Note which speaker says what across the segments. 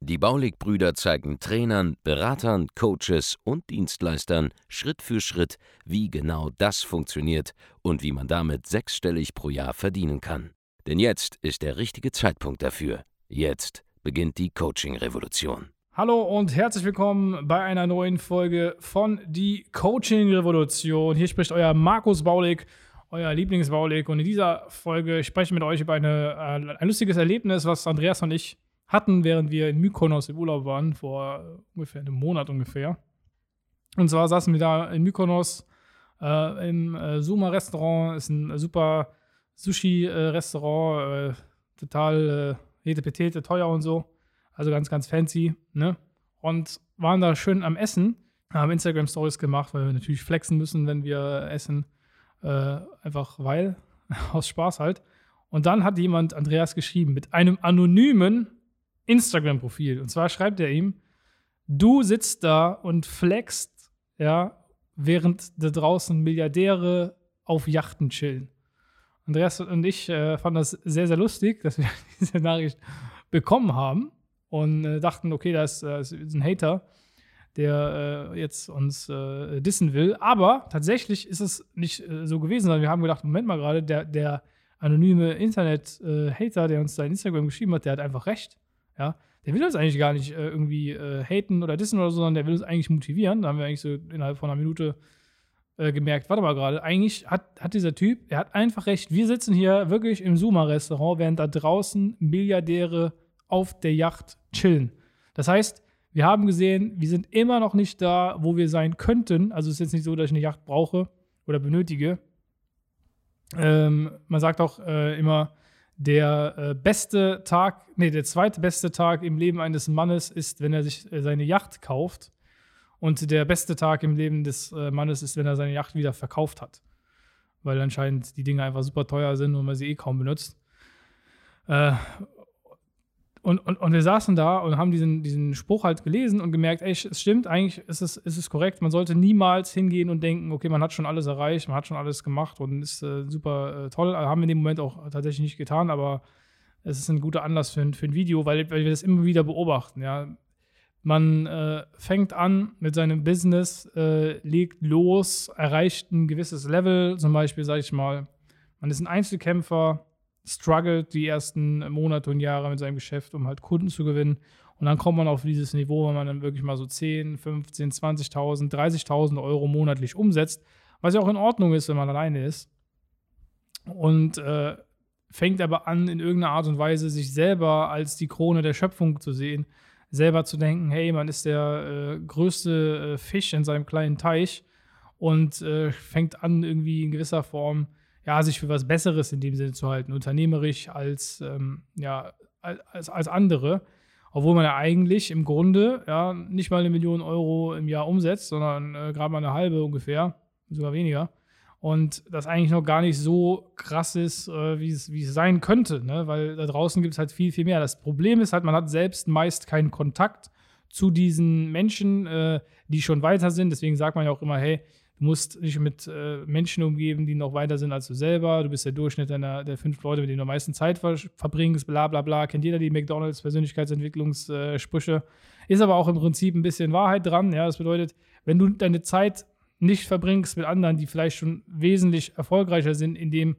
Speaker 1: Die Baulig-Brüder zeigen Trainern, Beratern, Coaches und Dienstleistern Schritt für Schritt, wie genau das funktioniert und wie man damit sechsstellig pro Jahr verdienen kann. Denn jetzt ist der richtige Zeitpunkt dafür. Jetzt beginnt die Coaching-Revolution.
Speaker 2: Hallo und herzlich willkommen bei einer neuen Folge von Die Coaching-Revolution. Hier spricht euer Markus Baulig, euer Lieblingsbaulig. Und in dieser Folge spreche ich mit euch über eine, äh, ein lustiges Erlebnis, was Andreas und ich hatten, während wir in Mykonos im Urlaub waren, vor ungefähr einem Monat ungefähr. Und zwar saßen wir da in Mykonos äh, im äh, Suma-Restaurant, ist ein super Sushi-Restaurant, äh, total äh, Petete, teuer und so. Also ganz, ganz fancy, ne? Und waren da schön am Essen, haben Instagram-Stories gemacht, weil wir natürlich flexen müssen, wenn wir essen. Äh, einfach weil, aus Spaß halt. Und dann hat jemand Andreas geschrieben mit einem anonymen Instagram-Profil. Und zwar schreibt er ihm, du sitzt da und flext, ja, während da draußen Milliardäre auf Yachten chillen. Andreas und ich äh, fanden das sehr, sehr lustig, dass wir diese Nachricht bekommen haben und äh, dachten, okay, da ist, äh, ist, ein Hater, der äh, jetzt uns äh, dissen will. Aber tatsächlich ist es nicht äh, so gewesen, sondern wir haben gedacht, Moment mal gerade, der, der anonyme Internet-Hater, der uns da in Instagram geschrieben hat, der hat einfach recht. Ja, der will uns eigentlich gar nicht äh, irgendwie äh, haten oder dissen oder so, sondern der will uns eigentlich motivieren. Da haben wir eigentlich so innerhalb von einer Minute äh, gemerkt, warte mal gerade, eigentlich hat, hat dieser Typ, er hat einfach recht. Wir sitzen hier wirklich im Suma-Restaurant, während da draußen Milliardäre auf der Yacht chillen. Das heißt, wir haben gesehen, wir sind immer noch nicht da, wo wir sein könnten. Also es ist jetzt nicht so, dass ich eine Yacht brauche oder benötige. Ähm, man sagt auch äh, immer, der äh, beste Tag, nee, der zweite beste Tag im Leben eines Mannes ist, wenn er sich äh, seine Yacht kauft. Und der beste Tag im Leben des äh, Mannes ist, wenn er seine Yacht wieder verkauft hat. Weil anscheinend die Dinge einfach super teuer sind und man sie eh kaum benutzt. Und, und, und wir saßen da und haben diesen, diesen Spruch halt gelesen und gemerkt, ey, es stimmt, eigentlich ist es, ist es korrekt. Man sollte niemals hingehen und denken, okay, man hat schon alles erreicht, man hat schon alles gemacht und ist äh, super äh, toll. Haben wir in dem Moment auch tatsächlich nicht getan, aber es ist ein guter Anlass für ein, für ein Video, weil, weil wir das immer wieder beobachten. Ja. Man äh, fängt an mit seinem Business, äh, legt los, erreicht ein gewisses Level, zum Beispiel, sage ich mal, man ist ein Einzelkämpfer, struggelt die ersten Monate und Jahre mit seinem Geschäft, um halt Kunden zu gewinnen. Und dann kommt man auf dieses Niveau, wo man dann wirklich mal so 10, 15, 20.000, 30.000 Euro monatlich umsetzt, was ja auch in Ordnung ist, wenn man alleine ist. Und äh, fängt aber an, in irgendeiner Art und Weise sich selber als die Krone der Schöpfung zu sehen, selber zu denken, hey, man ist der äh, größte äh, Fisch in seinem kleinen Teich und äh, fängt an, irgendwie in gewisser Form ja, sich für was Besseres in dem Sinne zu halten, unternehmerisch als, ähm, ja, als, als andere. Obwohl man ja eigentlich im Grunde ja, nicht mal eine Million Euro im Jahr umsetzt, sondern äh, gerade mal eine halbe ungefähr, sogar weniger. Und das eigentlich noch gar nicht so krass ist, äh, wie, es, sein könnte, ne? weil da draußen gibt es halt viel, viel mehr. Das Problem ist halt, man hat selbst meist keinen Kontakt zu diesen Menschen, äh, die schon weiter sind. Deswegen sagt man ja auch immer, hey, Du musst dich mit äh, Menschen umgeben, die noch weiter sind als du selber. Du bist der Durchschnitt deiner, der fünf Leute, mit denen du am meisten Zeit ver verbringst, bla bla bla. Kennt jeder die McDonalds Persönlichkeitsentwicklungssprüche. Ist aber auch im Prinzip ein bisschen Wahrheit dran. Ja, das bedeutet, wenn du deine Zeit nicht verbringst mit anderen, die vielleicht schon wesentlich erfolgreicher sind in dem,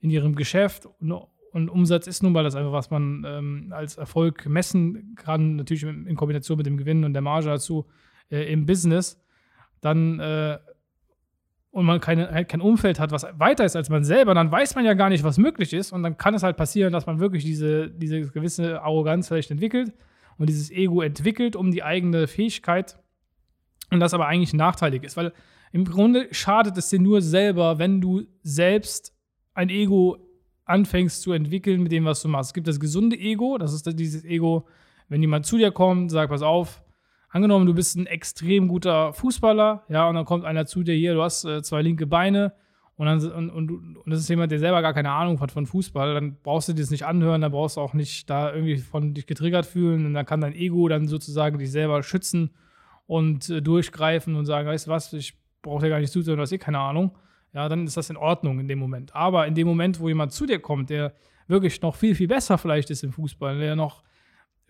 Speaker 2: in ihrem Geschäft und, und Umsatz ist nun mal das einfach, was man ähm, als Erfolg messen kann, natürlich in Kombination mit dem Gewinn und der Marge dazu äh, im Business, dann äh, und man keine, halt kein Umfeld hat, was weiter ist als man selber, dann weiß man ja gar nicht, was möglich ist. Und dann kann es halt passieren, dass man wirklich diese, diese gewisse Arroganz vielleicht entwickelt und dieses Ego entwickelt, um die eigene Fähigkeit. Und das aber eigentlich nachteilig ist, weil im Grunde schadet es dir nur selber, wenn du selbst ein Ego anfängst zu entwickeln mit dem, was du machst. Es gibt das gesunde Ego, das ist dieses Ego, wenn jemand zu dir kommt, sagt, pass auf, angenommen, du bist ein extrem guter Fußballer, ja, und dann kommt einer zu dir hier, du hast äh, zwei linke Beine und, dann, und, und, und das ist jemand, der selber gar keine Ahnung hat von Fußball, dann brauchst du dir das nicht anhören, dann brauchst du auch nicht da irgendwie von dich getriggert fühlen und dann kann dein Ego dann sozusagen dich selber schützen und äh, durchgreifen und sagen, weißt du was, ich brauche dir gar nicht zuzuhören, du hast eh keine Ahnung. Ja, dann ist das in Ordnung in dem Moment. Aber in dem Moment, wo jemand zu dir kommt, der wirklich noch viel, viel besser vielleicht ist im Fußball, der noch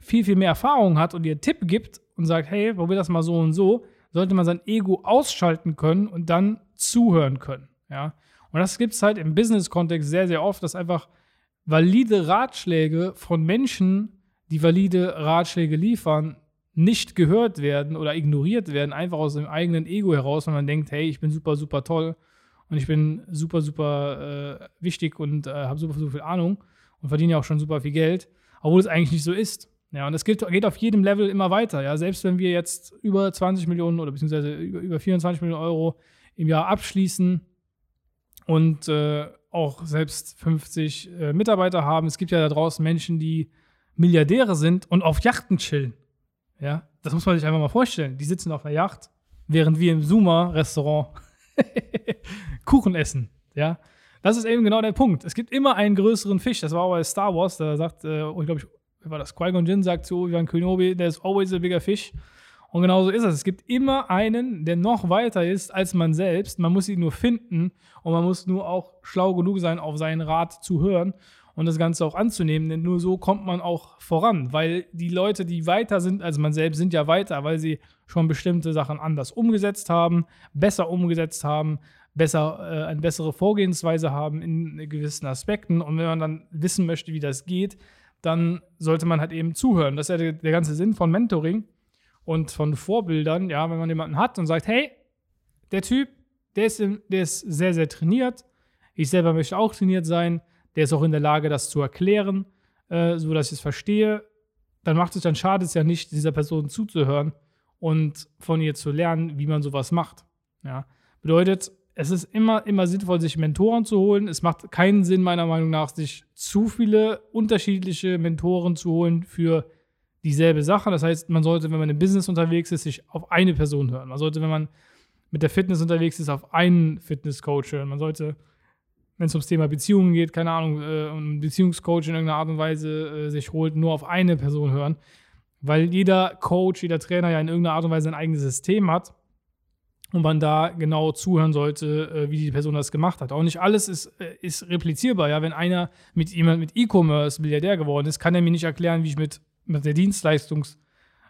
Speaker 2: viel, viel mehr Erfahrung hat und einen Tipp gibt und sagt, hey, probier das mal so und so, sollte man sein Ego ausschalten können und dann zuhören können. Ja? Und das gibt es halt im Business-Kontext sehr, sehr oft, dass einfach valide Ratschläge von Menschen, die valide Ratschläge liefern, nicht gehört werden oder ignoriert werden, einfach aus dem eigenen Ego heraus, wenn man denkt, hey, ich bin super, super toll und ich bin super, super äh, wichtig und äh, habe super, super viel Ahnung und verdiene ja auch schon super viel Geld, obwohl es eigentlich nicht so ist. Ja, und das geht, geht auf jedem Level immer weiter. Ja, selbst wenn wir jetzt über 20 Millionen oder beziehungsweise über, über 24 Millionen Euro im Jahr abschließen, und äh, auch selbst 50 äh, Mitarbeiter haben. Es gibt ja da draußen Menschen, die Milliardäre sind und auf Yachten chillen. Ja, das muss man sich einfach mal vorstellen. Die sitzen auf einer Yacht, während wir im Zuma-Restaurant Kuchen essen. Ja, das ist eben genau der Punkt. Es gibt immer einen größeren Fisch. Das war auch bei Star Wars. Da sagt, äh, ich glaube, war das Qui-Gon Jinn sagt zu Obi-Wan Kenobi, there's always a bigger fish. Und genauso ist es. Es gibt immer einen, der noch weiter ist als man selbst. Man muss ihn nur finden und man muss nur auch schlau genug sein, auf seinen Rat zu hören und das Ganze auch anzunehmen. Denn nur so kommt man auch voran, weil die Leute, die weiter sind als man selbst, sind ja weiter, weil sie schon bestimmte Sachen anders umgesetzt haben, besser umgesetzt haben, besser, äh, eine bessere Vorgehensweise haben in gewissen Aspekten. Und wenn man dann wissen möchte, wie das geht, dann sollte man halt eben zuhören. Das ist ja der, der ganze Sinn von Mentoring und von Vorbildern, ja, wenn man jemanden hat und sagt, hey, der Typ, der ist, der ist sehr, sehr trainiert. Ich selber möchte auch trainiert sein. Der ist auch in der Lage, das zu erklären, äh, so dass ich es verstehe. Dann macht es, dann schadet es ja nicht, dieser Person zuzuhören und von ihr zu lernen, wie man sowas macht. Ja. Bedeutet, es ist immer, immer sinnvoll, sich Mentoren zu holen. Es macht keinen Sinn, meiner Meinung nach, sich zu viele unterschiedliche Mentoren zu holen für dieselbe Sache. Das heißt, man sollte, wenn man im Business unterwegs ist, sich auf eine Person hören. Man sollte, wenn man mit der Fitness unterwegs ist, auf einen Fitnesscoach hören. Man sollte, wenn es ums Thema Beziehungen geht, keine Ahnung, äh, einen Beziehungscoach in irgendeiner Art und Weise äh, sich holt, nur auf eine Person hören. Weil jeder Coach, jeder Trainer ja in irgendeiner Art und Weise ein eigenes System hat und man da genau zuhören sollte, äh, wie die Person das gemacht hat. Auch nicht alles ist, äh, ist replizierbar. Ja? Wenn einer mit jemand mit E-Commerce Milliardär geworden ist, kann er mir nicht erklären, wie ich mit mit der Dienstleistungs-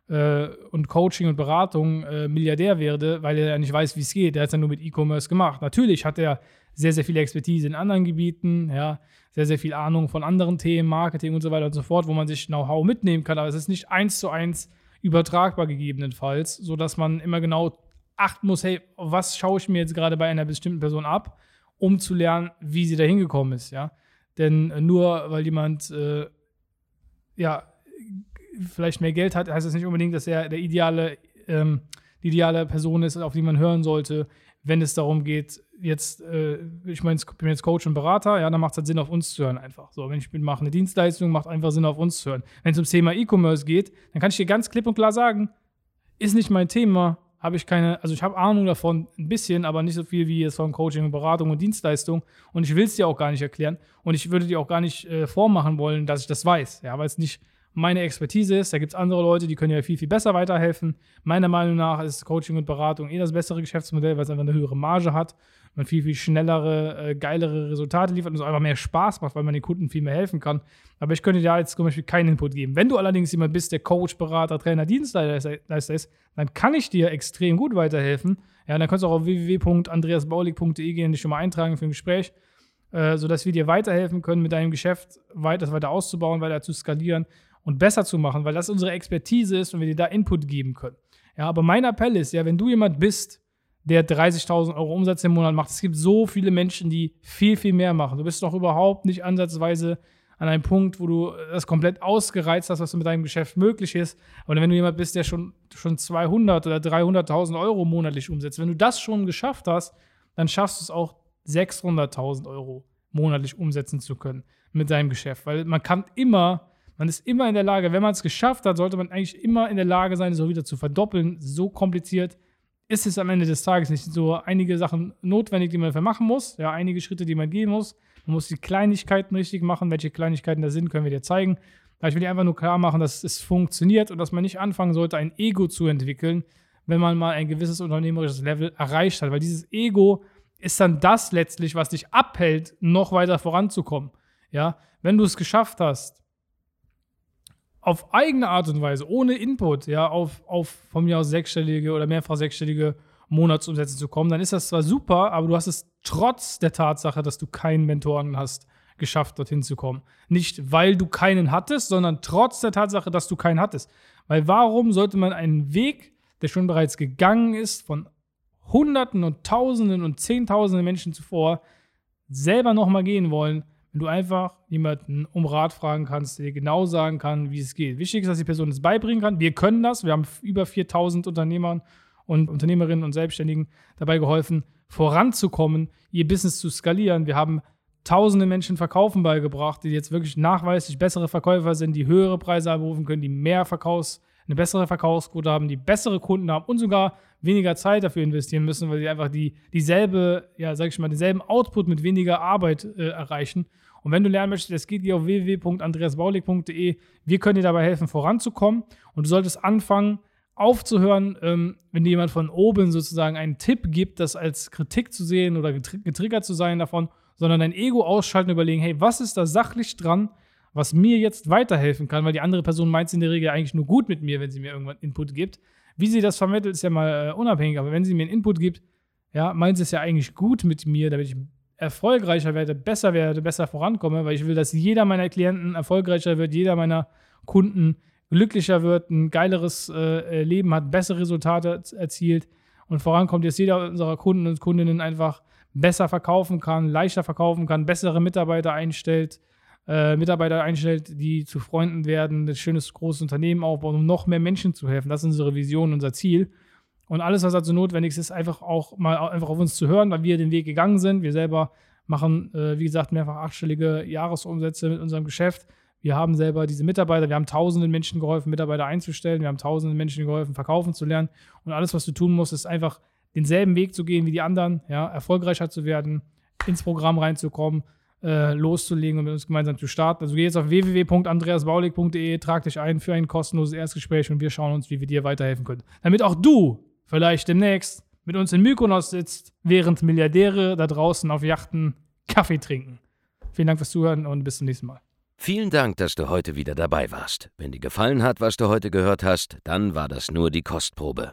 Speaker 2: äh, und Coaching und Beratung Milliardär werde, weil er ja nicht weiß, wie es geht. Der hat es ja nur mit E-Commerce gemacht. Natürlich hat er sehr, sehr viel Expertise in anderen Gebieten, ja, sehr, sehr viel Ahnung von anderen Themen, Marketing und so weiter und so fort, wo man sich Know-how mitnehmen kann, aber es ist nicht eins zu eins übertragbar gegebenenfalls, sodass man immer genau achten muss, hey, was schaue ich mir jetzt gerade bei einer bestimmten Person ab, um zu lernen, wie sie da hingekommen ist, ja. Denn äh, nur weil jemand äh, ja, vielleicht mehr Geld hat, heißt das nicht unbedingt, dass er der ideale, ähm, die ideale Person ist, auf die man hören sollte, wenn es darum geht, jetzt, äh, ich meine, ich bin jetzt Coach und Berater, ja, dann macht es halt Sinn, auf uns zu hören einfach. So, wenn ich mache eine Dienstleistung, macht einfach Sinn, auf uns zu hören. Wenn es ums Thema E-Commerce geht, dann kann ich dir ganz klipp und klar sagen, ist nicht mein Thema, habe ich keine, also ich habe Ahnung davon ein bisschen, aber nicht so viel wie jetzt von Coaching und Beratung und Dienstleistung. Und ich will es dir auch gar nicht erklären. Und ich würde dir auch gar nicht äh, vormachen wollen, dass ich das weiß, ja, weil es nicht meine Expertise ist. Da gibt es andere Leute, die können ja viel, viel besser weiterhelfen. Meiner Meinung nach ist Coaching und Beratung eh das bessere Geschäftsmodell, weil es einfach eine höhere Marge hat, man viel, viel schnellere, äh, geilere Resultate liefert und es einfach mehr Spaß macht, weil man den Kunden viel mehr helfen kann. Aber ich könnte dir jetzt zum Beispiel keinen Input geben. Wenn du allerdings jemand bist, der Coach, Berater, Trainer, Dienstleister ist, dann kann ich dir extrem gut weiterhelfen. Ja, dann kannst du auch auf www.andreasbaulig.de gehen, dich schon mal eintragen für ein Gespräch äh, sodass wir dir weiterhelfen können, mit deinem Geschäft weiter, weiter auszubauen, weiter zu skalieren und besser zu machen, weil das unsere Expertise ist und wir dir da Input geben können. Ja, aber mein Appell ist, ja, wenn du jemand bist, der 30.000 Euro Umsatz im Monat macht, es gibt so viele Menschen, die viel, viel mehr machen. Du bist noch überhaupt nicht ansatzweise an einem Punkt, wo du das komplett ausgereizt hast, was mit deinem Geschäft möglich ist. Und wenn du jemand bist, der schon, schon 200 oder 300.000 Euro monatlich umsetzt, wenn du das schon geschafft hast, dann schaffst du es auch 600.000 Euro monatlich umsetzen zu können mit deinem Geschäft. Weil man kann immer man ist immer in der Lage, wenn man es geschafft hat, sollte man eigentlich immer in der Lage sein, es auch wieder zu verdoppeln. So kompliziert ist es am Ende des Tages nicht so einige Sachen notwendig, die man dafür machen muss, ja, einige Schritte, die man gehen muss. Man muss die Kleinigkeiten richtig machen. Welche Kleinigkeiten da sind, können wir dir zeigen. Aber ich will dir einfach nur klar machen, dass es funktioniert und dass man nicht anfangen sollte, ein Ego zu entwickeln, wenn man mal ein gewisses unternehmerisches Level erreicht hat. Weil dieses Ego ist dann das letztlich, was dich abhält, noch weiter voranzukommen. Ja, wenn du es geschafft hast, auf eigene Art und Weise, ohne Input, ja, auf, auf von mir aus sechsstellige oder mehrfach sechsstellige Monatsumsätze zu kommen, dann ist das zwar super, aber du hast es trotz der Tatsache, dass du keinen Mentoren hast, geschafft, dorthin zu kommen. Nicht, weil du keinen hattest, sondern trotz der Tatsache, dass du keinen hattest. Weil warum sollte man einen Weg, der schon bereits gegangen ist, von Hunderten und Tausenden und Zehntausenden Menschen zuvor, selber nochmal gehen wollen, wenn du einfach jemanden um Rat fragen kannst, der dir genau sagen kann, wie es geht. Wichtig ist, dass die Person es beibringen kann. Wir können das. Wir haben über 4000 Unternehmern und Unternehmerinnen und Selbstständigen dabei geholfen, voranzukommen, ihr Business zu skalieren. Wir haben tausende Menschen Verkaufen beigebracht, die jetzt wirklich nachweislich bessere Verkäufer sind, die höhere Preise abrufen können, die mehr Verkaufs, eine bessere Verkaufsquote haben, die bessere Kunden haben und sogar weniger Zeit dafür investieren müssen, weil sie einfach die, dieselbe, ja, sag ich mal, denselben Output mit weniger Arbeit äh, erreichen. Und wenn du lernen möchtest, das geht, geh auf www.andreasbaulig.de. Wir können dir dabei helfen, voranzukommen. Und du solltest anfangen, aufzuhören, ähm, wenn dir jemand von oben sozusagen einen Tipp gibt, das als Kritik zu sehen oder getriggert zu sein davon sondern dein Ego ausschalten und überlegen, hey, was ist da sachlich dran, was mir jetzt weiterhelfen kann, weil die andere Person meint es in der Regel eigentlich nur gut mit mir, wenn sie mir irgendwann Input gibt. Wie sie das vermittelt, ist ja mal äh, unabhängig, aber wenn sie mir einen Input gibt, ja, meint sie es ja eigentlich gut mit mir, damit ich erfolgreicher werde, besser werde, besser vorankomme, weil ich will, dass jeder meiner Klienten erfolgreicher wird, jeder meiner Kunden glücklicher wird, ein geileres äh, Leben hat, bessere Resultate erzielt und vorankommt, dass jeder unserer Kunden und Kundinnen einfach besser verkaufen kann, leichter verkaufen kann, bessere Mitarbeiter einstellt, äh, Mitarbeiter einstellt, die zu Freunden werden, ein schönes großes Unternehmen aufbauen, um noch mehr Menschen zu helfen. Das ist unsere Vision, unser Ziel. Und alles, was dazu notwendig ist, ist einfach auch mal einfach auf uns zu hören, weil wir den Weg gegangen sind. Wir selber machen, äh, wie gesagt, mehrfach achtstellige Jahresumsätze mit unserem Geschäft. Wir haben selber diese Mitarbeiter, wir haben tausenden Menschen geholfen, Mitarbeiter einzustellen, wir haben tausenden Menschen geholfen, verkaufen zu lernen. Und alles, was du tun musst, ist einfach denselben Weg zu gehen wie die anderen, ja, erfolgreicher zu werden, ins Programm reinzukommen, äh, loszulegen und mit uns gemeinsam zu starten. Also geh jetzt auf www.andreasbaulig.de, trag dich ein für ein kostenloses Erstgespräch und wir schauen uns, wie wir dir weiterhelfen können. Damit auch du vielleicht demnächst mit uns in Mykonos sitzt, während Milliardäre da draußen auf Yachten Kaffee trinken. Vielen Dank fürs Zuhören und bis zum nächsten Mal.
Speaker 1: Vielen Dank, dass du heute wieder dabei warst. Wenn dir gefallen hat, was du heute gehört hast, dann war das nur die Kostprobe.